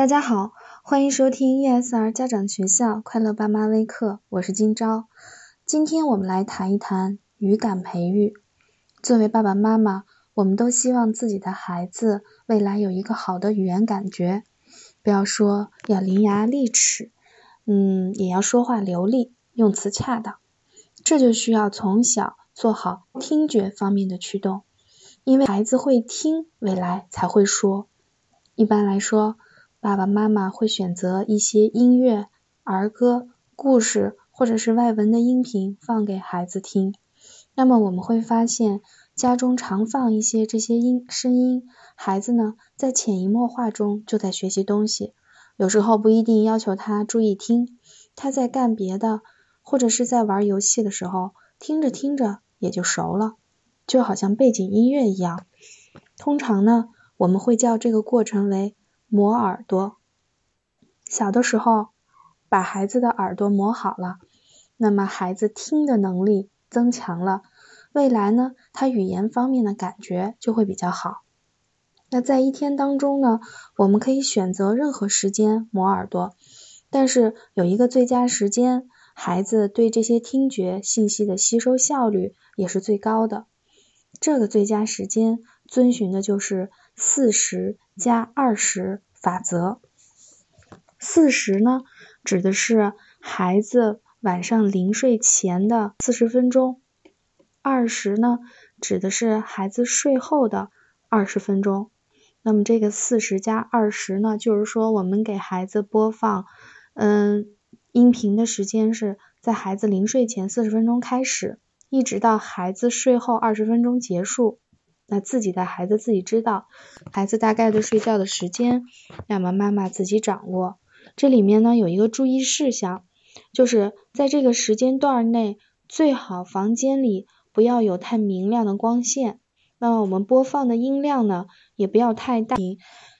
大家好，欢迎收听 ESR 家长学校快乐爸妈微课，我是今朝。今天我们来谈一谈语感培育。作为爸爸妈妈，我们都希望自己的孩子未来有一个好的语言感觉，不要说要伶牙俐齿，嗯，也要说话流利，用词恰当。这就需要从小做好听觉方面的驱动，因为孩子会听，未来才会说。一般来说，爸爸妈妈会选择一些音乐、儿歌、故事或者是外文的音频放给孩子听。那么我们会发现，家中常放一些这些音声音，孩子呢在潜移默化中就在学习东西。有时候不一定要求他注意听，他在干别的或者是在玩游戏的时候，听着听着也就熟了，就好像背景音乐一样。通常呢，我们会叫这个过程为。磨耳朵，小的时候把孩子的耳朵磨好了，那么孩子听的能力增强了，未来呢，他语言方面的感觉就会比较好。那在一天当中呢，我们可以选择任何时间磨耳朵，但是有一个最佳时间，孩子对这些听觉信息的吸收效率也是最高的。这个最佳时间遵循的就是四十加二十法则。四十呢，指的是孩子晚上临睡前的四十分钟；二十呢，指的是孩子睡后的二十分钟。那么这个四十加二十呢，就是说我们给孩子播放嗯音频的时间是在孩子临睡前四十分钟开始。一直到孩子睡后二十分钟结束，那自己的孩子自己知道孩子大概的睡觉的时间，那么妈妈自己掌握。这里面呢有一个注意事项，就是在这个时间段内，最好房间里不要有太明亮的光线。那么我们播放的音量呢也不要太大。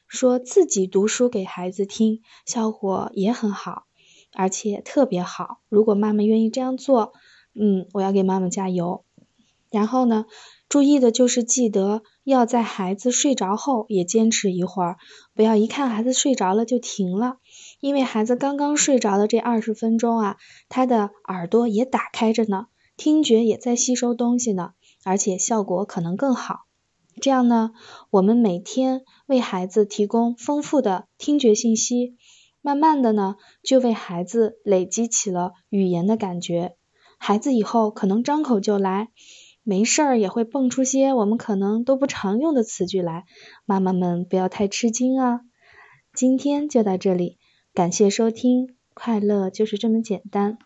说自己读书给孩子听，效果也很好，而且特别好。如果妈妈愿意这样做。嗯，我要给妈妈加油。然后呢，注意的就是记得要在孩子睡着后也坚持一会儿，不要一看孩子睡着了就停了。因为孩子刚刚睡着的这二十分钟啊，他的耳朵也打开着呢，听觉也在吸收东西呢，而且效果可能更好。这样呢，我们每天为孩子提供丰富的听觉信息，慢慢的呢，就为孩子累积起了语言的感觉。孩子以后可能张口就来，没事儿也会蹦出些我们可能都不常用的词句来，妈妈们不要太吃惊啊。今天就到这里，感谢收听，快乐就是这么简单。